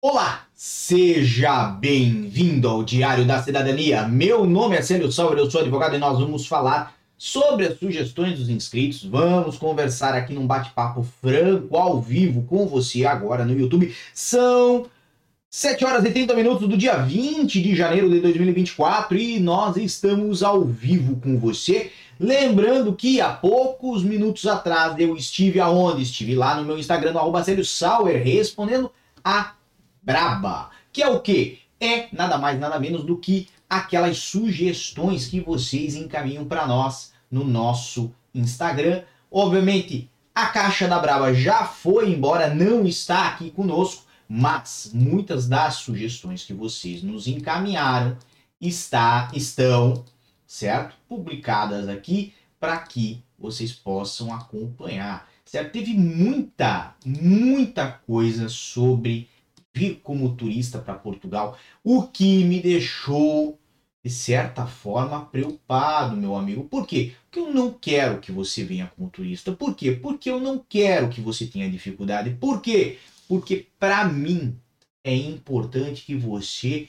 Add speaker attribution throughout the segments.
Speaker 1: Olá, seja bem-vindo ao Diário da Cidadania. Meu nome é Célio Sauer, eu sou advogado e nós vamos falar sobre as sugestões dos inscritos. Vamos conversar aqui num bate-papo franco, ao vivo, com você agora no YouTube. São 7 horas e 30 minutos do dia 20 de janeiro de 2024 e nós estamos ao vivo com você. Lembrando que há poucos minutos atrás eu estive aonde? Estive lá no meu Instagram, no arroba Sauer, respondendo a braba. Que é o quê? É nada mais, nada menos do que aquelas sugestões que vocês encaminham para nós no nosso Instagram. Obviamente, a caixa da braba já foi embora, não está aqui conosco, mas muitas das sugestões que vocês nos encaminharam está, estão, certo? Publicadas aqui para que vocês possam acompanhar. Certo? Teve muita, muita coisa sobre vir como turista para Portugal, o que me deixou, de certa forma, preocupado, meu amigo. Por quê? Porque eu não quero que você venha como turista. Por quê? Porque eu não quero que você tenha dificuldade. Por quê? Porque para mim é importante que você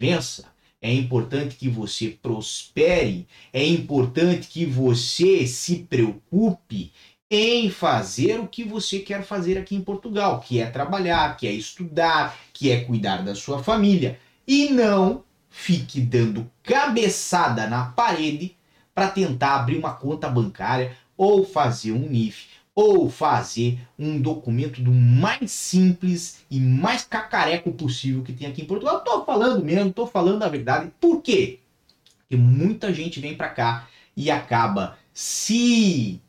Speaker 1: vença. É importante que você prospere, é importante que você se preocupe em fazer o que você quer fazer aqui em Portugal, que é trabalhar, que é estudar, que é cuidar da sua família. E não fique dando cabeçada na parede para tentar abrir uma conta bancária ou fazer um NIF ou fazer um documento do mais simples e mais cacareco possível que tem aqui em Portugal. Estou falando mesmo, estou falando a verdade. Por quê? Porque muita gente vem para cá e acaba se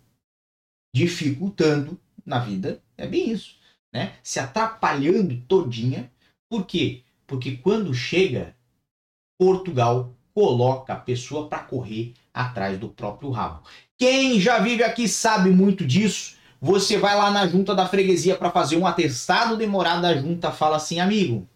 Speaker 1: dificultando na vida, é bem isso, né? Se atrapalhando todinha. Por quê? Porque quando chega, Portugal coloca a pessoa para correr atrás do próprio rabo. Quem já vive aqui sabe muito disso. Você vai lá na junta da freguesia para fazer um atestado demorado, junta fala assim, amigo,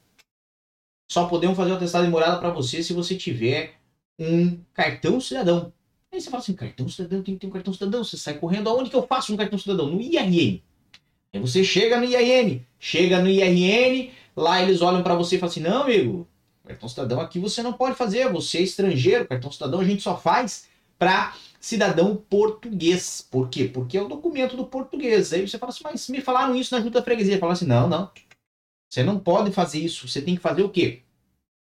Speaker 1: só podemos fazer o atestado demorado para você se você tiver um cartão cidadão. Aí você fala assim, cartão cidadão, tem que ter um cartão cidadão. Você sai correndo, aonde que eu faço um cartão cidadão? No IRN. Aí você chega no IRN, chega no IRN, lá eles olham para você e falam assim, não, amigo, cartão cidadão aqui você não pode fazer, você é estrangeiro, cartão cidadão a gente só faz para cidadão português. Por quê? Porque é o documento do português. Aí você fala assim, mas me falaram isso na junta freguesia. Fala assim, não, não, você não pode fazer isso, você tem que fazer o quê?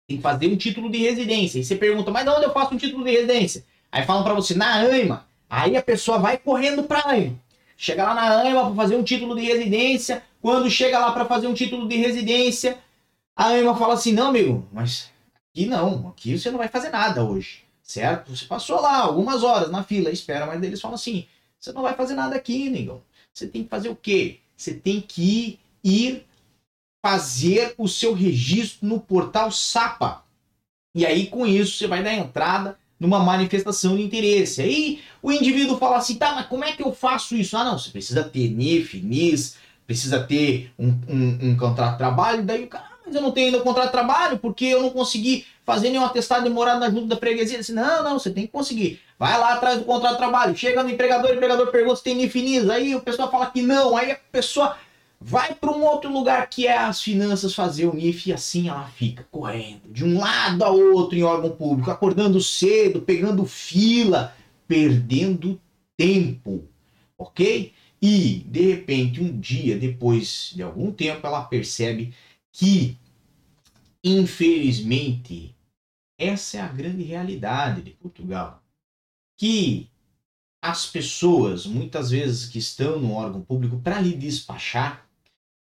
Speaker 1: Tem que fazer um título de residência. E você pergunta, mas de onde eu faço um título de residência? Aí falam para você, na AIMA. Aí a pessoa vai correndo pra AIMA. Chega lá na AIMA para fazer um título de residência. Quando chega lá para fazer um título de residência, a AIMA fala assim: não, amigo, mas aqui não, aqui você não vai fazer nada hoje, certo? Você passou lá algumas horas na fila, espera, mas eles falam assim: você não vai fazer nada aqui, negão. Você tem que fazer o quê? Você tem que ir fazer o seu registro no portal SAPA. E aí, com isso, você vai dar entrada numa manifestação de interesse. Aí o indivíduo fala assim, tá, mas como é que eu faço isso? Ah, não, você precisa ter NIF, NIS, precisa ter um, um, um contrato de trabalho, daí o cara, ah, mas eu não tenho ainda um contrato de trabalho porque eu não consegui fazer nenhum atestado de morada na junta da freguesia. Assim, não, não, você tem que conseguir. Vai lá atrás do contrato de trabalho, chega no empregador, o empregador pergunta se tem NIF, NIS, aí o pessoal fala que não, aí a pessoa vai para um outro lugar que é as finanças fazer o NIF e assim ela fica correndo de um lado a outro em órgão público, acordando cedo, pegando fila, perdendo tempo, ok? E de repente um dia depois de algum tempo ela percebe que infelizmente essa é a grande realidade de Portugal, que as pessoas muitas vezes que estão no órgão público para lhe despachar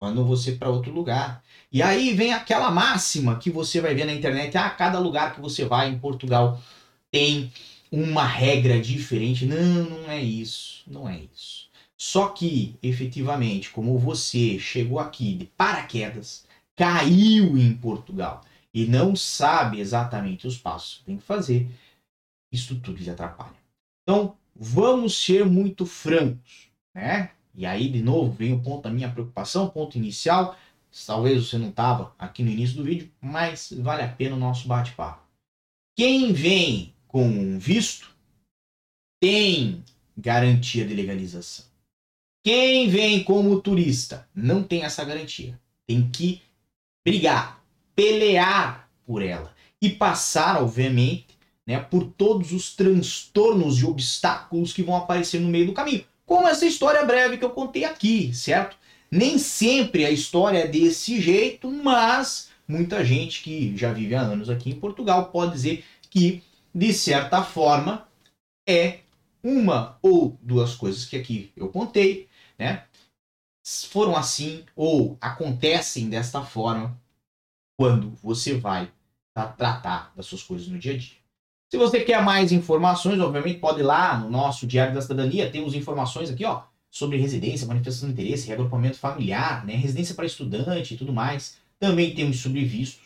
Speaker 1: mandam você para outro lugar. E aí vem aquela máxima que você vai ver na internet: ah, cada lugar que você vai em Portugal tem uma regra diferente. Não, não é isso. Não é isso. Só que, efetivamente, como você chegou aqui de paraquedas, caiu em Portugal e não sabe exatamente os passos que tem que fazer, isso tudo lhe atrapalha. Então, vamos ser muito francos, né? E aí, de novo, vem o ponto da minha preocupação, ponto inicial. Talvez você não estava aqui no início do vídeo, mas vale a pena o nosso bate-papo. Quem vem com um visto tem garantia de legalização. Quem vem como turista não tem essa garantia. Tem que brigar, pelear por ela e passar, obviamente, né, por todos os transtornos e obstáculos que vão aparecer no meio do caminho. Como essa história breve que eu contei aqui, certo? Nem sempre a história é desse jeito, mas muita gente que já vive há anos aqui em Portugal pode dizer que, de certa forma, é uma ou duas coisas que aqui eu contei, né? Foram assim ou acontecem desta forma quando você vai tratar das suas coisas no dia a dia. Se você quer mais informações, obviamente pode ir lá no nosso Diário da Cidadania, temos informações aqui, ó, sobre residência, manifestação de interesse, reagrupamento familiar, né, residência para estudante e tudo mais. Também temos sobre vistos,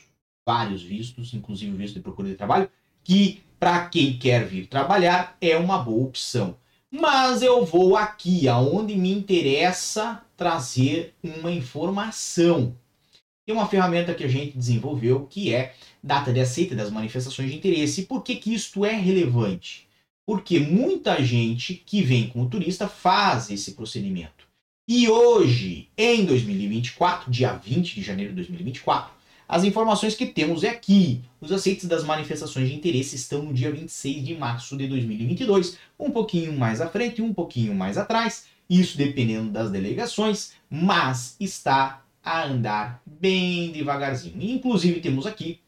Speaker 1: vários vistos, inclusive o visto de procura de trabalho, que para quem quer vir trabalhar é uma boa opção. Mas eu vou aqui aonde me interessa trazer uma informação. Tem uma ferramenta que a gente desenvolveu que é data de aceita das manifestações de interesse. E por que, que isto é relevante? Porque muita gente que vem como turista faz esse procedimento. E hoje, em 2024, dia 20 de janeiro de 2024, as informações que temos é aqui. Os aceites das manifestações de interesse estão no dia 26 de março de 2022, um pouquinho mais à frente, um pouquinho mais atrás, isso dependendo das delegações, mas está a andar bem devagarzinho. Inclusive, temos aqui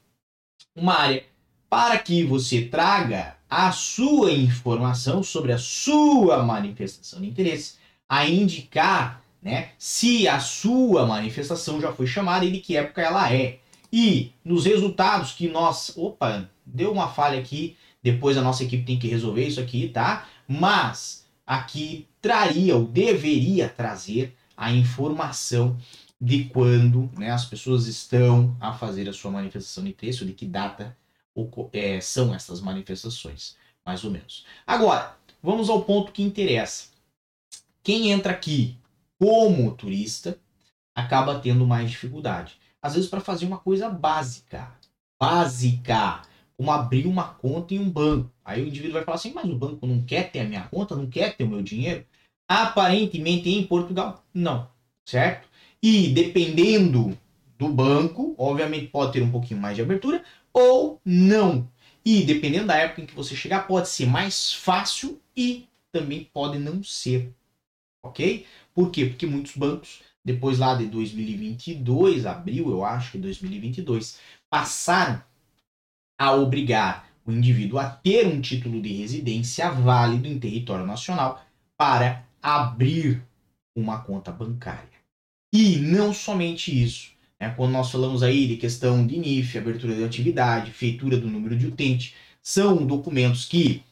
Speaker 1: uma área para que você traga a sua informação sobre a sua manifestação de interesse, a indicar né, se a sua manifestação já foi chamada e de que época ela é. E nos resultados que nós. Opa, deu uma falha aqui, depois a nossa equipe tem que resolver isso aqui, tá? Mas aqui traria ou deveria trazer a informação de quando né, as pessoas estão a fazer a sua manifestação de interesse, de que data é, são essas manifestações, mais ou menos. Agora, vamos ao ponto que interessa. Quem entra aqui como turista acaba tendo mais dificuldade. Às vezes, para fazer uma coisa básica. Básica. Como abrir uma conta em um banco. Aí o indivíduo vai falar assim: mas o banco não quer ter a minha conta, não quer ter o meu dinheiro? Aparentemente, em Portugal, não. Certo? E dependendo do banco, obviamente pode ter um pouquinho mais de abertura ou não. E dependendo da época em que você chegar, pode ser mais fácil e também pode não ser. Ok? Por quê? Porque muitos bancos, depois lá de 2022, abril, eu acho que 2022, passaram a obrigar o indivíduo a ter um título de residência válido em território nacional para abrir uma conta bancária. E não somente isso. Né? Quando nós falamos aí de questão de NIF, abertura de atividade, feitura do número de utente, são documentos que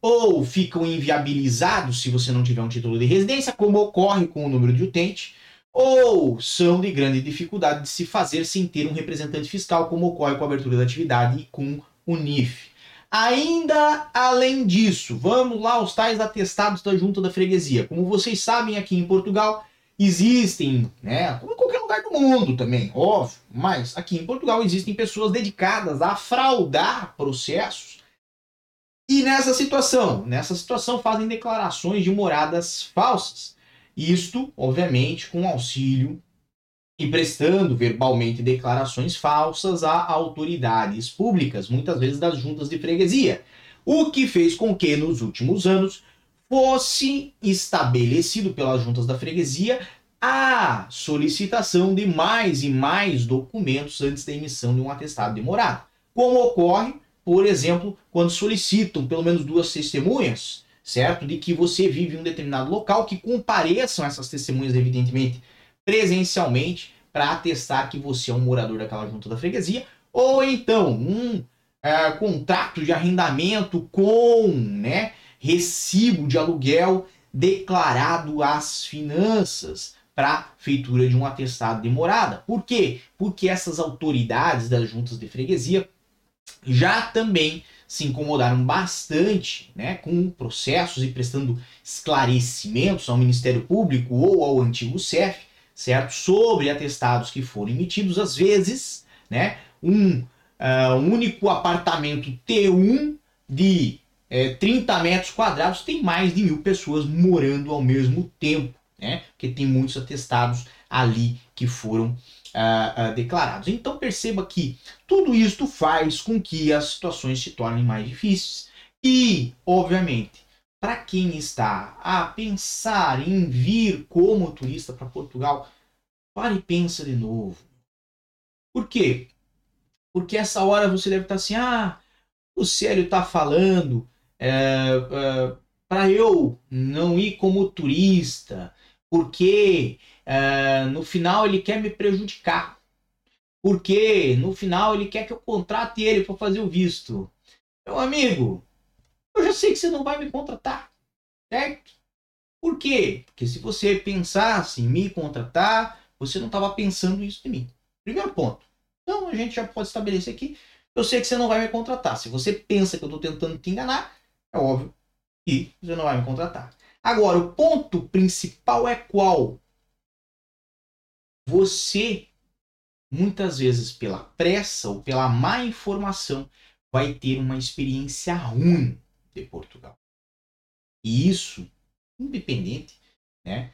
Speaker 1: ou ficam inviabilizados se você não tiver um título de residência, como ocorre com o número de utente, ou são de grande dificuldade de se fazer sem ter um representante fiscal, como ocorre com a abertura da atividade e com o NIF. Ainda além disso, vamos lá aos tais atestados da junta da freguesia. Como vocês sabem, aqui em Portugal, Existem, né, como em qualquer lugar do mundo também, óbvio, mas aqui em Portugal existem pessoas dedicadas a fraudar processos. E nessa situação, nessa situação fazem declarações de moradas falsas. Isto, obviamente, com auxílio e prestando verbalmente declarações falsas a autoridades públicas, muitas vezes das juntas de freguesia. O que fez com que nos últimos anos fosse estabelecido pelas juntas da freguesia a solicitação de mais e mais documentos antes da emissão de um atestado de morada. Como ocorre, por exemplo, quando solicitam pelo menos duas testemunhas, certo? De que você vive em um determinado local, que compareçam essas testemunhas, evidentemente, presencialmente, para atestar que você é um morador daquela junta da freguesia, ou então um é, contrato de arrendamento com, né? Recibo de aluguel declarado às finanças para feitura de um atestado de morada. Por quê? Porque essas autoridades das juntas de freguesia já também se incomodaram bastante né, com processos e prestando esclarecimentos ao Ministério Público ou ao antigo CEF, certo? Sobre atestados que foram emitidos, às vezes, né, um uh, único apartamento T1 de é, 30 metros quadrados tem mais de mil pessoas morando ao mesmo tempo, né? Porque tem muitos atestados ali que foram uh, uh, declarados. Então perceba que tudo isto faz com que as situações se tornem mais difíceis. E, obviamente, para quem está a pensar em vir como turista para Portugal, pare e pensa de novo. Por quê? Porque essa hora você deve estar assim, ah, o Célio está falando é, é, para eu não ir como turista, porque é, no final ele quer me prejudicar. Porque no final ele quer que eu contrate ele para fazer o visto. Meu amigo, eu já sei que você não vai me contratar, certo? Por quê? Porque se você pensasse em me contratar, você não estava pensando isso de mim. Primeiro ponto. Então a gente já pode estabelecer aqui. Eu sei que você não vai me contratar. Se você pensa que eu estou tentando te enganar, é óbvio que você não vai me contratar. Agora, o ponto principal é qual? Você, muitas vezes, pela pressa ou pela má informação, vai ter uma experiência ruim de Portugal. E isso, independente né,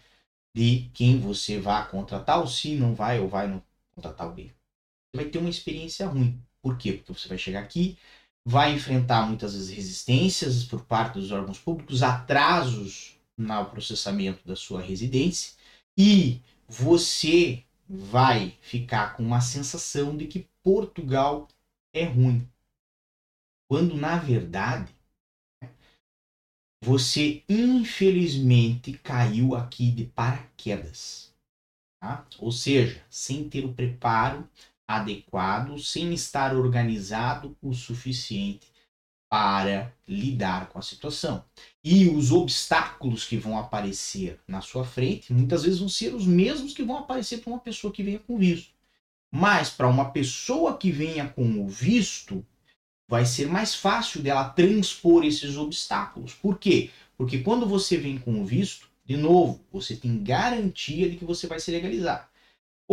Speaker 1: de quem você vá contratar, ou se não vai ou vai não contratar alguém. Você vai ter uma experiência ruim. Por quê? Porque você vai chegar aqui, vai enfrentar muitas vezes resistências por parte dos órgãos públicos, atrasos no processamento da sua residência e você vai ficar com uma sensação de que Portugal é ruim. Quando na verdade você infelizmente caiu aqui de paraquedas. Tá? Ou seja, sem ter o preparo adequado, sem estar organizado o suficiente para lidar com a situação. E os obstáculos que vão aparecer na sua frente, muitas vezes vão ser os mesmos que vão aparecer para uma pessoa que venha com visto. Mas para uma pessoa que venha com o visto, vai ser mais fácil dela transpor esses obstáculos. Por quê? Porque quando você vem com o visto, de novo, você tem garantia de que você vai se legalizar.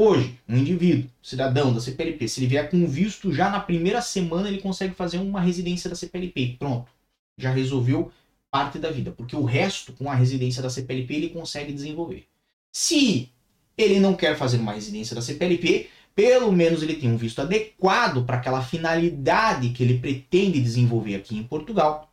Speaker 1: Hoje, um indivíduo, cidadão da CPLP, se ele vier com visto, já na primeira semana ele consegue fazer uma residência da CPLP. Pronto. Já resolveu parte da vida. Porque o resto, com a residência da CPLP, ele consegue desenvolver. Se ele não quer fazer uma residência da CPLP, pelo menos ele tem um visto adequado para aquela finalidade que ele pretende desenvolver aqui em Portugal.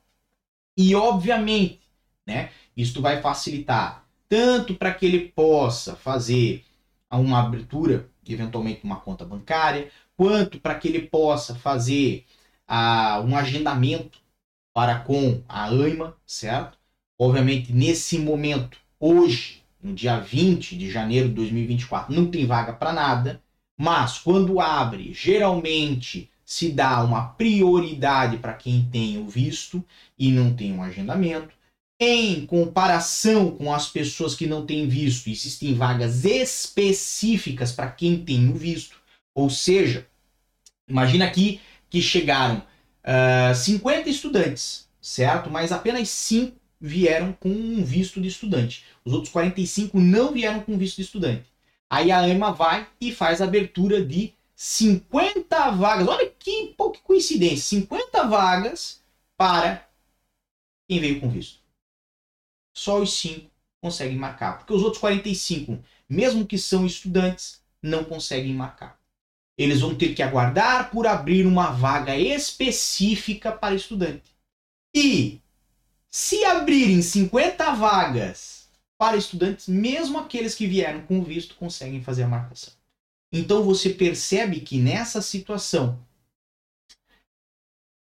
Speaker 1: E obviamente, né, isto vai facilitar tanto para que ele possa fazer uma abertura, eventualmente uma conta bancária, quanto para que ele possa fazer uh, um agendamento para com a AIMA, certo? Obviamente, nesse momento, hoje, no dia 20 de janeiro de 2024, não tem vaga para nada. Mas quando abre, geralmente se dá uma prioridade para quem tem o visto e não tem um agendamento. Em comparação com as pessoas que não têm visto, existem vagas específicas para quem tem o visto. Ou seja, imagina aqui que chegaram uh, ah, 50 estudantes, certo? Mas apenas 5 vieram com um visto de estudante. Os outros 45 não vieram com visto de estudante. Aí a AMA vai e faz a abertura de 50 vagas. Olha que, pô, que coincidência! 50 vagas para quem veio com visto. Só os 5 conseguem marcar. Porque os outros 45, mesmo que são estudantes, não conseguem marcar. Eles vão ter que aguardar por abrir uma vaga específica para estudante. E se abrirem 50 vagas para estudantes, mesmo aqueles que vieram com visto conseguem fazer a marcação. Então você percebe que nessa situação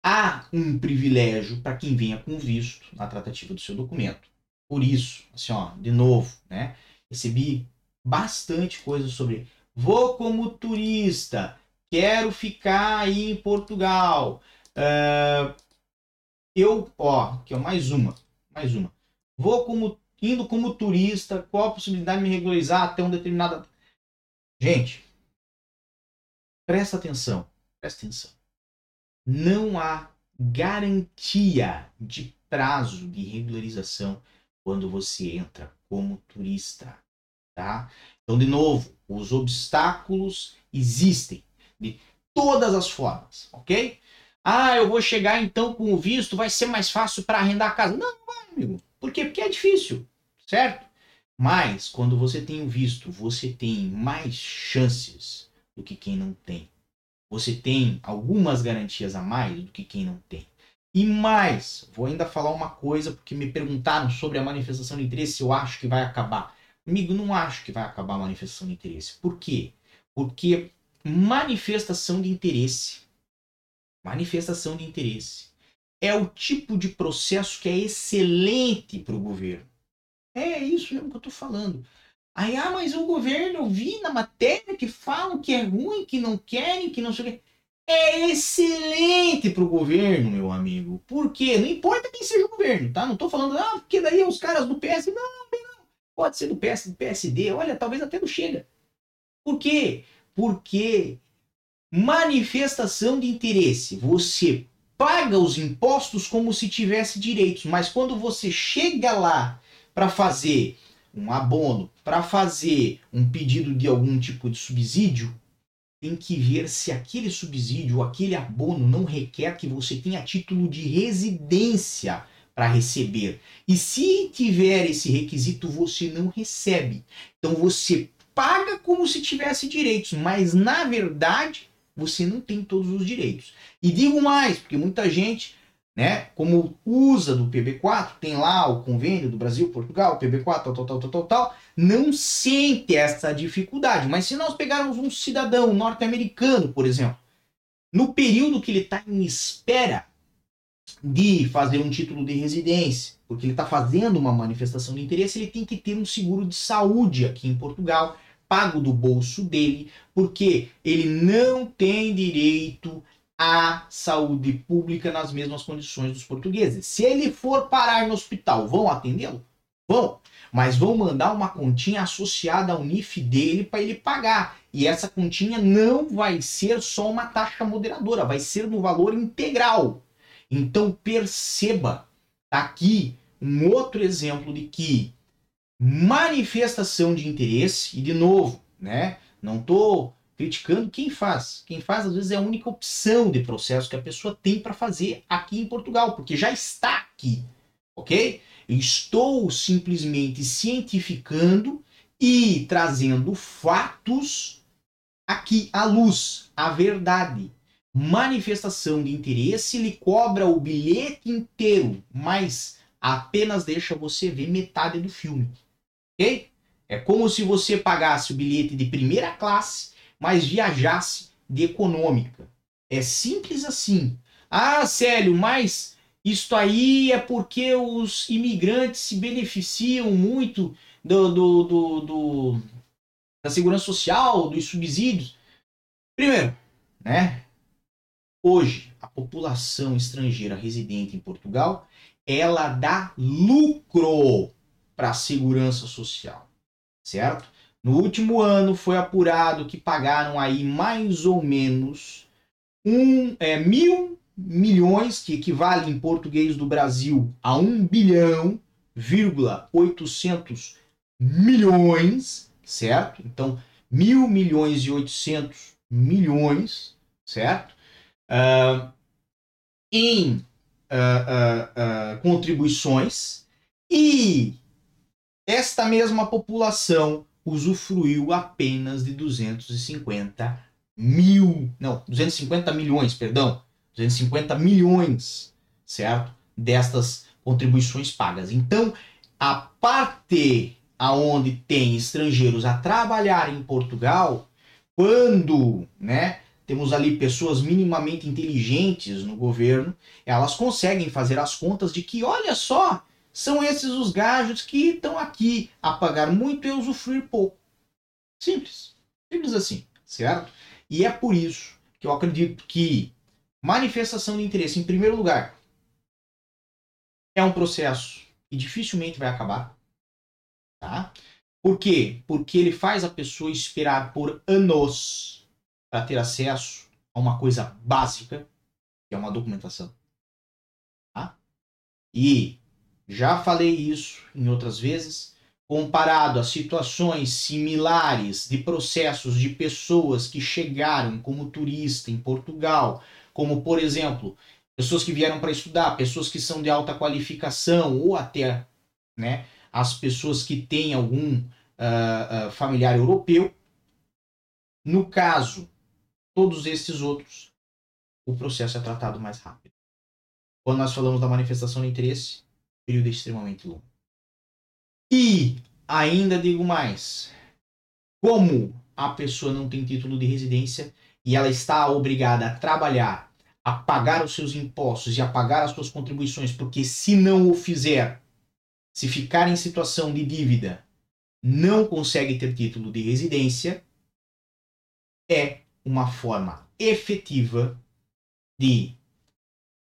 Speaker 1: há um privilégio para quem venha com visto na tratativa do seu documento. Por isso, assim, ó, de novo, né? Recebi bastante coisa sobre vou como turista, quero ficar aí em Portugal. Uh, eu, ó, que é mais uma, mais uma. Vou como indo como turista, qual a possibilidade de me regularizar até um determinado. Gente, presta atenção, presta atenção. Não há garantia de prazo de regularização quando você entra como turista, tá? Então, de novo, os obstáculos existem de todas as formas, ok? Ah, eu vou chegar então com o visto, vai ser mais fácil para arrendar a casa. Não, não amigo. Por quê? Porque é difícil certo? Mas quando você tem o visto, você tem mais chances do que quem não tem. Você tem algumas garantias a mais do que quem não tem. E mais, vou ainda falar uma coisa, porque me perguntaram sobre a manifestação de interesse, se eu acho que vai acabar. Amigo, não acho que vai acabar a manifestação de interesse. Por quê? Porque manifestação de interesse, manifestação de interesse, é o tipo de processo que é excelente para o governo. É isso mesmo que eu estou falando. Aí, ah, mas o governo, eu vi na matéria que falam que é ruim, que não querem, que não sei o quê. É excelente para o governo, meu amigo. Por quê? Não importa quem seja o governo, tá? Não estou falando, ah, porque daí os caras do PS. Não, não. Pode ser do PS, do PSD, olha, talvez até do Chega. Por quê? Porque manifestação de interesse. Você paga os impostos como se tivesse direitos, mas quando você chega lá para fazer um abono, para fazer um pedido de algum tipo de subsídio, tem que ver se aquele subsídio ou aquele abono não requer que você tenha título de residência para receber. E se tiver esse requisito, você não recebe. Então você paga como se tivesse direitos, mas na verdade você não tem todos os direitos. E digo mais, porque muita gente, né, como usa do PB4, tem lá o convênio do Brasil, Portugal, PB4, tal, tal, tal, tal, tal, não sente essa dificuldade. Mas se nós pegarmos um cidadão norte-americano, por exemplo, no período que ele está em espera de fazer um título de residência, porque ele está fazendo uma manifestação de interesse, ele tem que ter um seguro de saúde aqui em Portugal, pago do bolso dele, porque ele não tem direito à saúde pública nas mesmas condições dos portugueses. Se ele for parar no hospital, vão atendê-lo? Vão, mas vão mandar uma continha associada ao NIF dele para ele pagar. E essa continha não vai ser só uma taxa moderadora, vai ser no valor integral. Então perceba, tá aqui um outro exemplo de que manifestação de interesse, e de novo, né? Não estou criticando quem faz. Quem faz, às vezes, é a única opção de processo que a pessoa tem para fazer aqui em Portugal, porque já está aqui, ok? Eu estou simplesmente cientificando e trazendo fatos aqui à luz, a verdade. Manifestação de interesse lhe cobra o bilhete inteiro, mas apenas deixa você ver metade do filme. Ok? É como se você pagasse o bilhete de primeira classe, mas viajasse de econômica. É simples assim. Ah, Célio, mas isto aí é porque os imigrantes se beneficiam muito do, do, do, do da segurança social, dos subsídios. Primeiro, né? Hoje, a população estrangeira residente em Portugal, ela dá lucro para a segurança social, certo? No último ano foi apurado que pagaram aí mais ou menos um, é, mil milhões, que equivale em português do Brasil a um bilhão, vírgula 800 milhões, certo? Então, mil milhões e 800 milhões, certo? Uh, em uh, uh, contribuições e esta mesma população usufruiu apenas de 250 mil, não, 250 milhões, perdão, 250 milhões, certo? Destas contribuições pagas. Então, a parte aonde tem estrangeiros a trabalhar em Portugal, quando, né, temos ali pessoas minimamente inteligentes no governo, elas conseguem fazer as contas de que, olha só, são esses os gajos que estão aqui a pagar muito e usufruir pouco. Simples. Simples assim, certo? E é por isso que eu acredito que manifestação de interesse, em primeiro lugar, é um processo que dificilmente vai acabar. Tá? Por quê? Porque ele faz a pessoa esperar por anos para ter acesso a uma coisa básica, que é uma documentação. Tá? E já falei isso em outras vezes. Comparado a situações similares de processos de pessoas que chegaram como turista em Portugal, como por exemplo, pessoas que vieram para estudar, pessoas que são de alta qualificação ou até né, as pessoas que têm algum uh, uh, familiar europeu, No caso, todos esses outros, o processo é tratado mais rápido. Quando nós falamos da manifestação de interesse, período extremamente longo. E ainda digo mais, como a pessoa não tem título de residência e ela está obrigada a trabalhar, a pagar os seus impostos e a pagar as suas contribuições, porque se não o fizer, se ficar em situação de dívida, não consegue ter título de residência, é uma forma efetiva de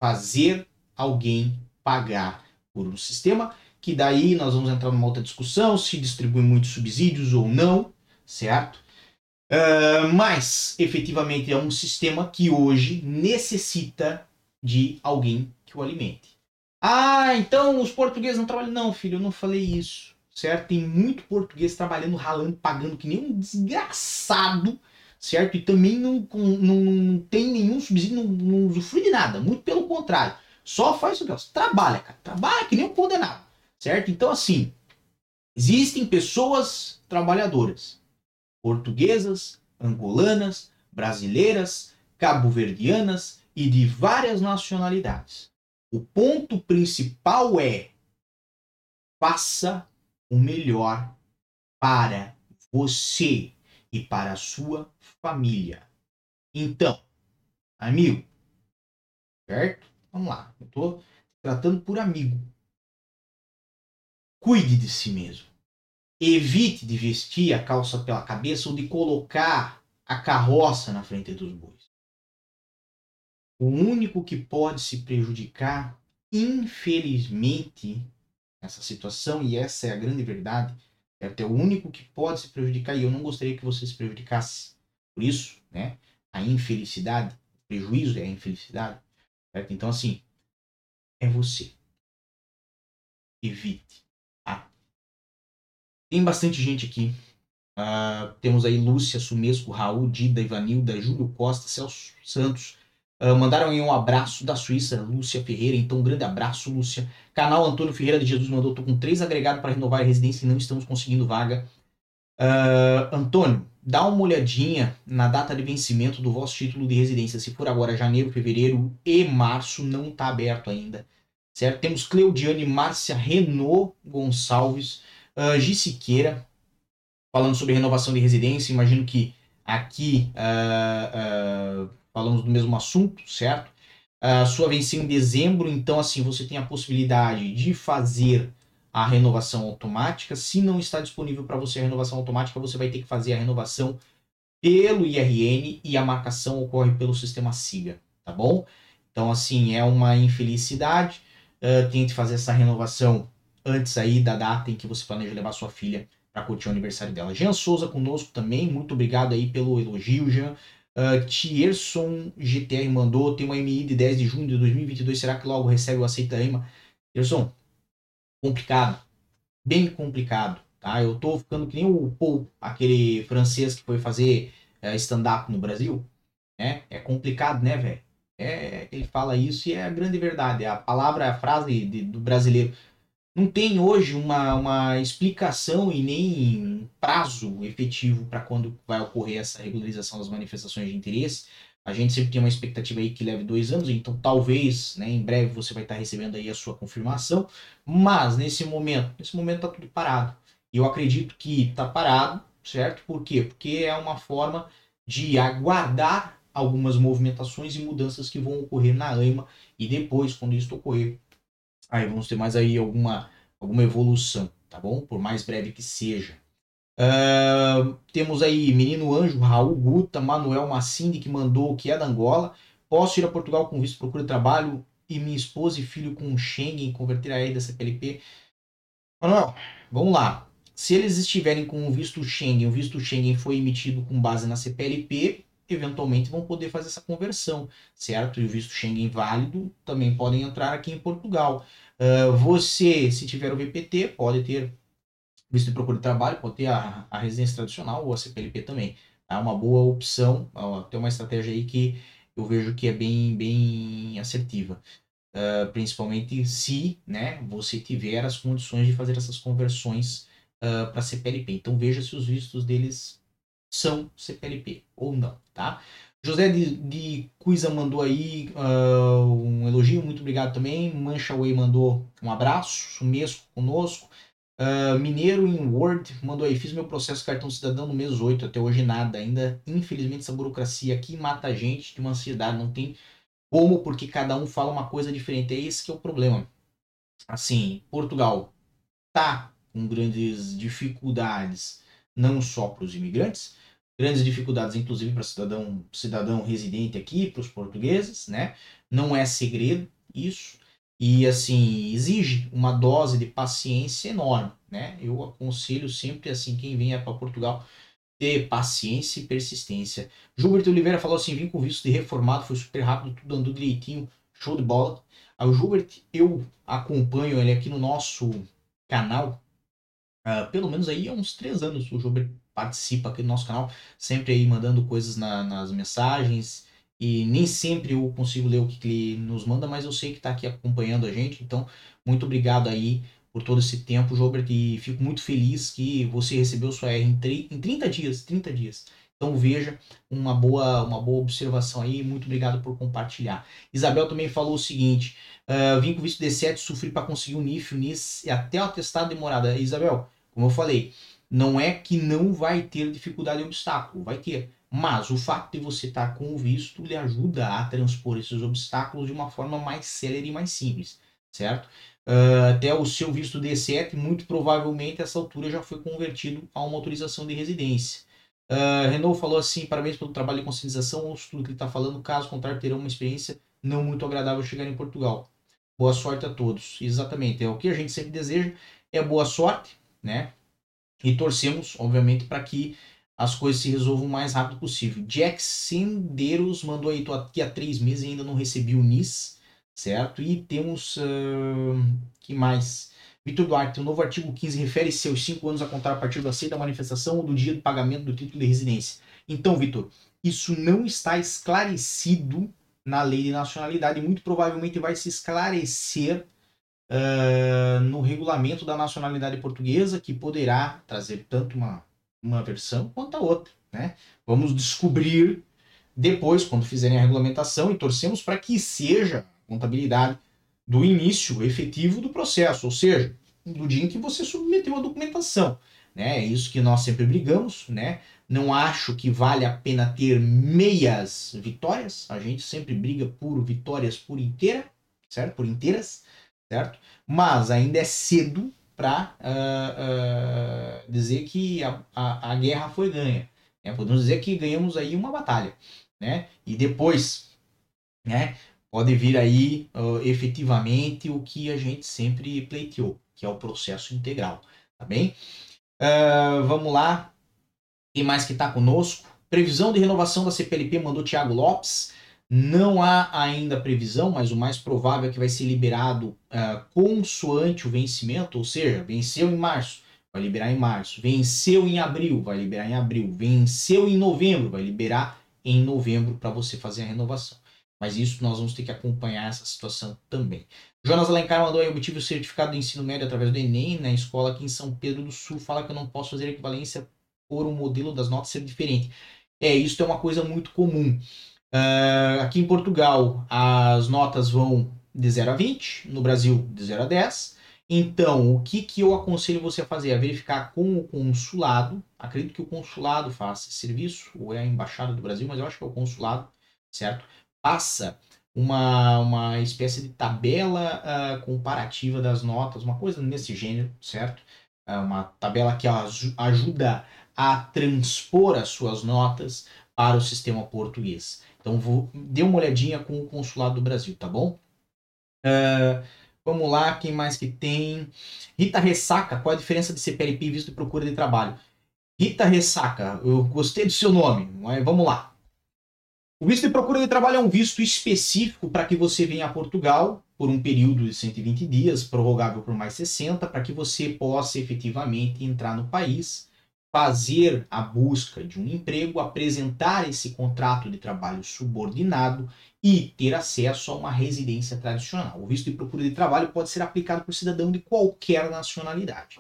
Speaker 1: fazer alguém pagar por um sistema que daí nós vamos entrar numa outra discussão se distribui muitos subsídios ou não, certo? Uh, mas efetivamente é um sistema que hoje necessita de alguém que o alimente. Ah, então os portugueses não trabalham. Não, filho, eu não falei isso. Certo? Tem muito português trabalhando, ralando, pagando que nem um desgraçado certo? E também não, não, não tem nenhum subsídio, não, não usufrui de nada, muito pelo contrário. Só faz o que? Trabalha, cara. Trabalha que nem um condenado, certo? Então, assim, existem pessoas trabalhadoras, portuguesas, angolanas, brasileiras, cabo-verdianas e de várias nacionalidades. O ponto principal é faça o melhor para você e para a sua família. Então, amigo, certo? Vamos lá, eu estou tratando por amigo. Cuide de si mesmo. Evite de vestir a calça pela cabeça ou de colocar a carroça na frente dos bois. O único que pode se prejudicar, infelizmente, nessa situação, e essa é a grande verdade, é até o único que pode se prejudicar e eu não gostaria que você se prejudicasse. Por isso, né, a infelicidade, o prejuízo é a infelicidade. Certo? Então, assim, é você. Evite. Tá? Tem bastante gente aqui. Uh, temos aí Lúcia Sumesco, Raul, Dida, Ivanilda, Júlio Costa, Celso Santos, Uh, mandaram aí um abraço da Suíça, Lúcia Ferreira. Então, um grande abraço, Lúcia. Canal Antônio Ferreira de Jesus mandou: tô com três agregados para renovar a residência e não estamos conseguindo vaga. Uh, Antônio, dá uma olhadinha na data de vencimento do vosso título de residência. Se for agora janeiro, fevereiro e março, não está aberto ainda. Certo? Temos Cleudiane, Márcia, Renault Gonçalves, uh, Gissiqueira, falando sobre renovação de residência. Imagino que aqui. Uh, uh, falamos do mesmo assunto, certo? A sua venceu em dezembro, então assim você tem a possibilidade de fazer a renovação automática. Se não está disponível para você a renovação automática, você vai ter que fazer a renovação pelo IRN e a marcação ocorre pelo sistema SIGA, tá bom? Então assim é uma infelicidade. Uh, tente fazer essa renovação antes aí da data em que você planeja levar sua filha para curtir o aniversário dela. Jean Souza conosco também, muito obrigado aí pelo elogio, Jean. Uh, Tierson GTR mandou, tem uma MI de 10 de junho de 2022, será que logo recebe o aceita EMA? Tierson, complicado, bem complicado, tá? Eu tô ficando que nem o Paul, aquele francês que foi fazer uh, stand-up no Brasil, né? É complicado, né, velho? É, ele fala isso e é a grande verdade, é a palavra, a frase de, do brasileiro não tem hoje uma, uma explicação e nem prazo efetivo para quando vai ocorrer essa regularização das manifestações de interesse. A gente sempre tem uma expectativa aí que leve dois anos, então talvez, né, em breve você vai estar recebendo aí a sua confirmação, mas nesse momento, nesse momento está tudo parado. E eu acredito que está parado, certo? Por quê? Porque é uma forma de aguardar algumas movimentações e mudanças que vão ocorrer na AIMA e depois, quando isso ocorrer, aí vamos ter mais aí alguma, alguma evolução, tá bom? Por mais breve que seja. Uh, temos aí Menino Anjo, Raul Guta, Manuel Massindi, que mandou que é da Angola. Posso ir a Portugal com visto procura trabalho e minha esposa e filho com Schengen, converter a ele da CPLP? Manuel, vamos lá. Se eles estiverem com o visto Schengen, o visto Schengen foi emitido com base na CPLP, eventualmente vão poder fazer essa conversão, certo? E o visto Schengen válido também podem entrar aqui em Portugal. Uh, você, se tiver o VPT, pode ter visto de procura de trabalho, pode ter a, a residência tradicional ou a CPLP também. É uma boa opção, tem uma estratégia aí que eu vejo que é bem, bem assertiva. Uh, principalmente se né, você tiver as condições de fazer essas conversões uh, para CPLP. Então veja se os vistos deles são CPLP ou não, tá? José de, de Cuiza mandou aí uh, um elogio, muito obrigado também. Mancha Way mandou um abraço, sumesco conosco. Uh, Mineiro em Word mandou aí, fiz meu processo cartão cidadão no mês 8, até hoje nada. Ainda, infelizmente, essa burocracia aqui mata a gente de uma ansiedade. Não tem como, porque cada um fala uma coisa diferente. É esse que é o problema. Assim, Portugal tá com grandes dificuldades, não só para os imigrantes, grandes dificuldades, inclusive para cidadão cidadão residente aqui, para os portugueses, né? Não é segredo isso e assim exige uma dose de paciência enorme, né? Eu aconselho sempre assim quem venha para Portugal ter paciência e persistência. Gilberto Oliveira falou assim: vim com visto de reformado, foi super rápido, tudo andou direitinho, show de bola. O Gilbert, eu acompanho ele aqui no nosso canal, uh, pelo menos aí há uns três anos. O Gilbert participa aqui do nosso canal, sempre aí mandando coisas na, nas mensagens e nem sempre eu consigo ler o que ele nos manda, mas eu sei que está aqui acompanhando a gente, então muito obrigado aí por todo esse tempo, Jobert, e fico muito feliz que você recebeu sua R em, em 30 dias, 30 dias. Então veja uma boa, uma boa observação aí, muito obrigado por compartilhar. Isabel também falou o seguinte, uh, vim com visto D7, sofri para conseguir o NIF, o NIS e até o atestado demorada. Isabel, como eu falei, não é que não vai ter dificuldade e obstáculo, vai ter. Mas o fato de você estar com o visto lhe ajuda a transpor esses obstáculos de uma forma mais célere e mais simples, certo? Uh, até o seu visto D7, muito provavelmente essa altura já foi convertido a uma autorização de residência. Uh, Renault falou assim: parabéns pelo trabalho de conscientização, ouço tudo que ele está falando, caso contrário, terão uma experiência não muito agradável chegar em Portugal. Boa sorte a todos. Exatamente, é o que a gente sempre deseja, é boa sorte, né? E torcemos, obviamente, para que as coisas se resolvam o mais rápido possível. Jack Sendeiros mandou aí, tô aqui há três meses e ainda não recebi o NIS, certo? E temos, uh, que mais? Vitor Duarte, o novo artigo 15 refere-se aos cinco anos a contar a partir do aceito da manifestação ou do dia do pagamento do título de residência. Então, Vitor, isso não está esclarecido na lei de nacionalidade e muito provavelmente vai se esclarecer uh, no regulamento da nacionalidade portuguesa, que poderá trazer tanto uma uma versão quanto a outra. Né? Vamos descobrir depois, quando fizerem a regulamentação, e torcemos para que seja a contabilidade do início efetivo do processo, ou seja, do dia em que você submeteu a documentação. Né? É isso que nós sempre brigamos, né? Não acho que vale a pena ter meias vitórias. A gente sempre briga por vitórias por inteira, certo? Por inteiras, certo? Mas ainda é cedo para uh, ah, uh, ah, dizer que a, a, a, guerra foi ganha. Né? Podemos dizer que ganhamos aí uma batalha. Né? E depois né, pode vir aí uh, efetivamente o que a gente sempre pleiteou, que é o processo integral. Tá bem? vamos lá. Quem mais que está conosco? Previsão de renovação da CPLP mandou Thiago Lopes. Não há ainda previsão, mas o mais provável é que vai ser liberado uh, consoante o vencimento, ou seja, venceu em março, vai liberar em março, venceu em abril, vai liberar em abril, venceu em novembro, vai liberar em novembro para você fazer a renovação. Mas isso nós vamos ter que acompanhar essa situação também. Jonas Alencar mandou aí, obtive o certificado do ensino médio através do Enem na escola aqui em São Pedro do Sul. Fala que eu não posso fazer equivalência por um modelo das notas ser diferente. É, isso é uma coisa muito comum. Uh, aqui em Portugal, as notas vão de 0 a 20, no Brasil, de 0 a 10. Então, o que, que eu aconselho você a fazer? É verificar com o consulado. Acredito que o consulado faça esse serviço, ou é a embaixada do Brasil, mas eu acho que é o consulado, certo? Passa uma, uma espécie de tabela uh, comparativa das notas, uma coisa nesse gênero, certo? Uh, uma tabela que ajuda a transpor as suas notas para o sistema português. Então vou, dê uma olhadinha com o consulado do Brasil, tá bom? Uh, vamos lá, quem mais que tem? Rita Ressaca, qual a diferença de CPLP e visto de procura de trabalho? Rita Ressaca, eu gostei do seu nome, vamos lá. O visto de procura de trabalho é um visto específico para que você venha a Portugal por um período de 120 dias, prorrogável por mais 60, para que você possa efetivamente entrar no país fazer a busca de um emprego, apresentar esse contrato de trabalho subordinado e ter acesso a uma residência tradicional. O visto de procura de trabalho pode ser aplicado por cidadão de qualquer nacionalidade.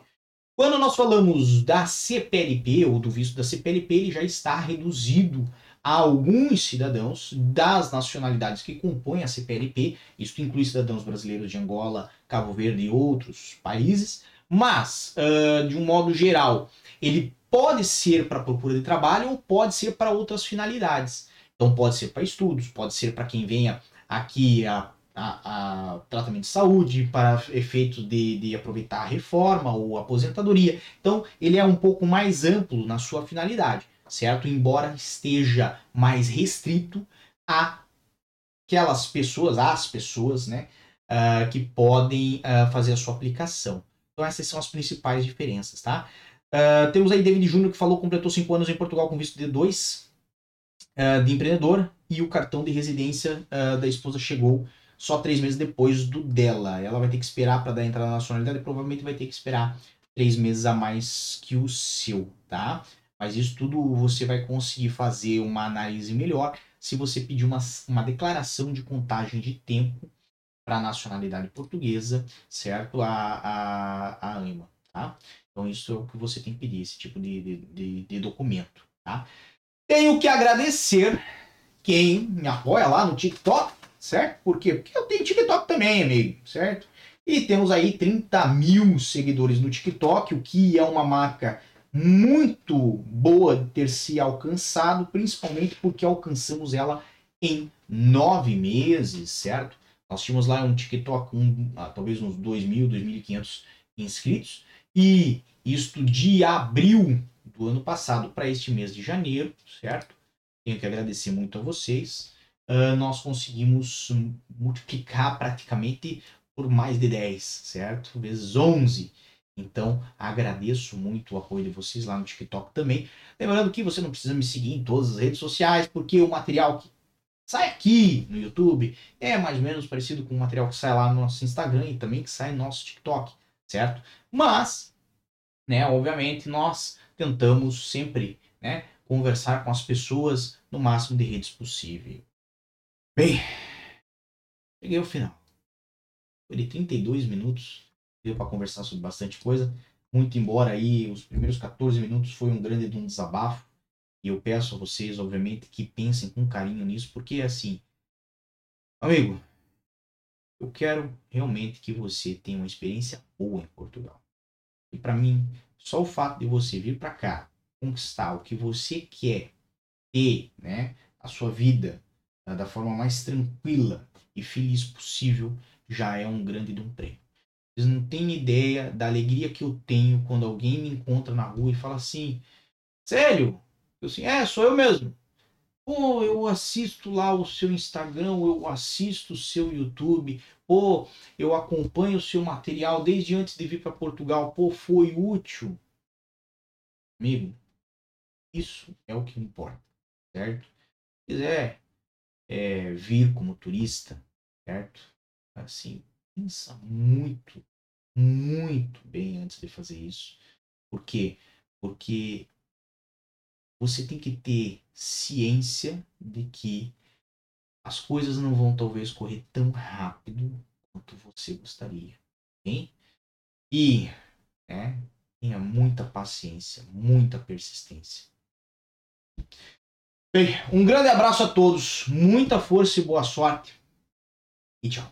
Speaker 1: Quando nós falamos da CPLP ou do visto da CPLP, ele já está reduzido a alguns cidadãos das nacionalidades que compõem a CPLP, isso inclui cidadãos brasileiros de Angola, Cabo Verde e outros países, mas, uh, de um modo geral, ele pode ser para procura de trabalho ou pode ser para outras finalidades. Então, pode ser para estudos, pode ser para quem venha aqui a a, a, tratamento de saúde, para efeitos de, de aproveitar a reforma ou aposentadoria. Então, ele é um pouco mais amplo na sua finalidade, certo? Embora esteja mais restrito a aquelas pessoas, as pessoas, né, uh, que podem uh, fazer a sua aplicação. Então, essas são as principais diferenças, tá? Uh, temos aí David Júnior que falou completou cinco anos em Portugal com visto D2 de empreendedor e o cartão de residência da esposa chegou só três meses depois do dela. Ela vai ter que esperar para dar entrada na nacionalidade e provavelmente vai ter que esperar três meses a mais que o seu, tá? Mas isso tudo você vai conseguir fazer uma análise melhor se você pedir uma, uma declaração de contagem de tempo para a nacionalidade portuguesa, certo? A, a, a AMA, tá? Então isso é o que você tem que pedir, esse tipo de, de, de documento, tá? Tenho que agradecer quem me apoia lá no TikTok, certo? Por quê? Porque eu tenho TikTok também, amigo, certo? E temos aí 30 mil seguidores no TikTok, o que é uma marca muito boa de ter se alcançado, principalmente porque alcançamos ela em nove meses, certo? Nós tínhamos lá um TikTok com ah, talvez uns 2.000, 2.500 inscritos, e isto de abril do ano passado para este mês de janeiro, certo? Tenho que agradecer muito a vocês uh, nós conseguimos multiplicar praticamente por mais de 10, certo? Vezes 11. Então, agradeço muito o apoio de vocês lá no TikTok também. Lembrando que você não precisa me seguir em todas as redes sociais, porque o material que sai aqui no YouTube é mais ou menos parecido com o material que sai lá no nosso Instagram e também que sai no nosso TikTok, certo? Mas, né, obviamente, nós tentamos sempre, né, conversar com as pessoas no máximo de redes possível. Bem, cheguei ao final. Foi de 32 minutos. Deu para conversar sobre bastante coisa. Muito embora aí os primeiros 14 minutos foi um grande um desabafo. E eu peço a vocês, obviamente, que pensem com carinho nisso, porque assim, amigo, eu quero realmente que você tenha uma experiência boa em Portugal. E para mim, só o fato de você vir para cá, conquistar o que você quer ter, né, a sua vida, né, da forma mais tranquila e feliz possível, já é um grande de um prêmio. Vocês não têm ideia da alegria que eu tenho quando alguém me encontra na rua e fala assim: Sério? Eu assim, é, sou eu mesmo. Pô, eu assisto lá o seu Instagram, eu assisto o seu YouTube, pô, eu acompanho o seu material desde antes de vir para Portugal, pô, foi útil. Amigo, isso é o que importa, certo? Se quiser é, vir como turista, certo? Assim, pensa muito, muito bem antes de fazer isso. Por quê? Porque você tem que ter ciência de que as coisas não vão talvez correr tão rápido quanto você gostaria. Hein? E né, tenha muita paciência, muita persistência. Bem, um grande abraço a todos, muita força e boa sorte. E tchau.